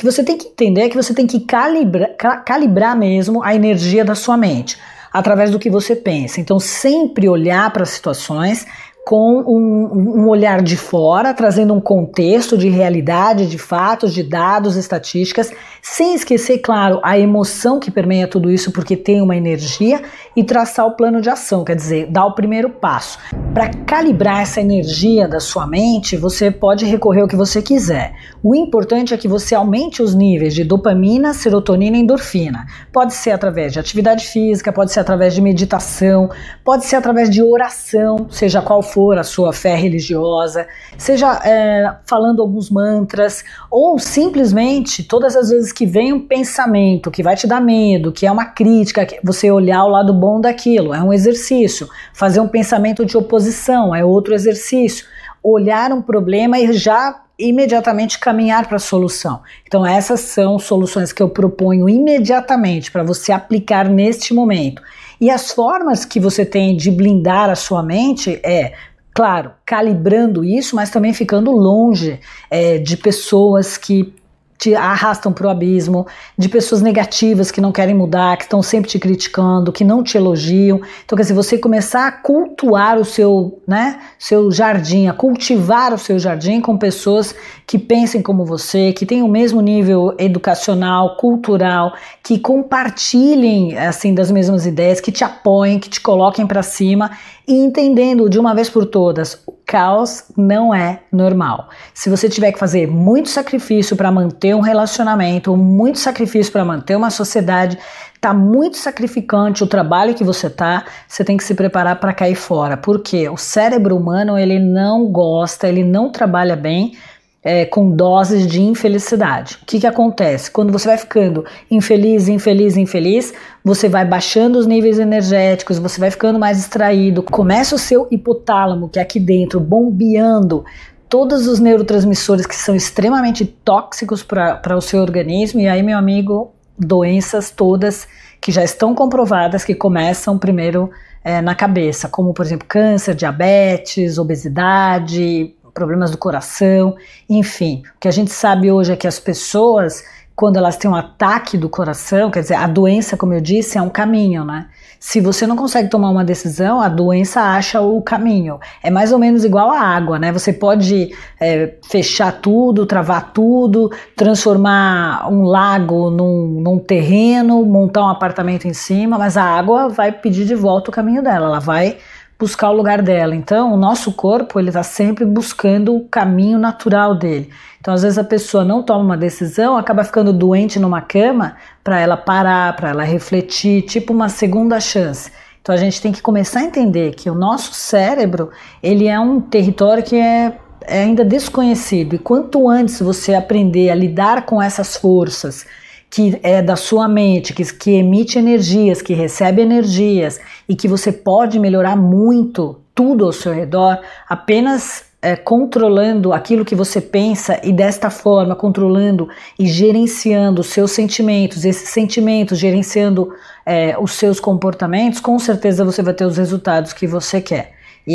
que você tem que entender é que você tem que calibrar, calibrar mesmo a energia da sua mente através do que você pensa. Então, sempre olhar para as situações com um, um, olhar de fora, trazendo um contexto de realidade, de fatos, de dados, estatísticas, sem esquecer, claro, a emoção que permeia tudo isso, porque tem uma energia, e traçar o plano de ação, quer dizer, dar o primeiro passo. Para calibrar essa energia da sua mente, você pode recorrer ao que você quiser. O importante é que você aumente os níveis de dopamina, serotonina e endorfina. Pode ser através de atividade física, pode ser através de meditação, pode ser através de oração, seja qual for a sua fé religiosa, seja é, falando alguns mantras, ou simplesmente todas as vezes que vem um pensamento que vai te dar medo, que é uma crítica, você olhar o lado bom daquilo, é um exercício. Fazer um pensamento de oposição é outro exercício. Olhar um problema e já imediatamente caminhar para a solução. Então, essas são soluções que eu proponho imediatamente para você aplicar neste momento. E as formas que você tem de blindar a sua mente é claro, calibrando isso, mas também ficando longe é, de pessoas que te arrastam para o abismo, de pessoas negativas que não querem mudar, que estão sempre te criticando, que não te elogiam. Então, quer dizer, você começar a cultuar o seu, né, seu jardim, a cultivar o seu jardim com pessoas que pensem como você, que tenham o mesmo nível educacional, cultural, que compartilhem assim das mesmas ideias, que te apoiem, que te coloquem para cima e entendendo de uma vez por todas, caos não é normal. Se você tiver que fazer muito sacrifício para manter um relacionamento, muito sacrifício para manter uma sociedade, tá muito sacrificante o trabalho que você tá, você tem que se preparar para cair fora. Porque o cérebro humano, ele não gosta, ele não trabalha bem é, com doses de infelicidade. O que, que acontece? Quando você vai ficando infeliz, infeliz, infeliz, você vai baixando os níveis energéticos, você vai ficando mais distraído, começa o seu hipotálamo, que é aqui dentro, bombeando todos os neurotransmissores que são extremamente tóxicos para o seu organismo, e aí, meu amigo, doenças todas que já estão comprovadas que começam primeiro é, na cabeça, como por exemplo câncer, diabetes, obesidade, problemas do coração, enfim. O que a gente sabe hoje é que as pessoas, quando elas têm um ataque do coração, quer dizer, a doença, como eu disse, é um caminho, né? Se você não consegue tomar uma decisão, a doença acha o caminho. É mais ou menos igual a água, né? Você pode é, fechar tudo, travar tudo, transformar um lago num, num terreno, montar um apartamento em cima, mas a água vai pedir de volta o caminho dela, ela vai buscar o lugar dela. Então, o nosso corpo ele está sempre buscando o caminho natural dele. Então, às vezes a pessoa não toma uma decisão, acaba ficando doente numa cama para ela parar, para ela refletir, tipo uma segunda chance. Então, a gente tem que começar a entender que o nosso cérebro ele é um território que é é ainda desconhecido. E quanto antes você aprender a lidar com essas forças, que é da sua mente, que, que emite energias, que recebe energias e que você pode melhorar muito tudo ao seu redor apenas é, controlando aquilo que você pensa e desta forma controlando e gerenciando os seus sentimentos, esses sentimentos gerenciando é, os seus comportamentos, com certeza você vai ter os resultados que você quer.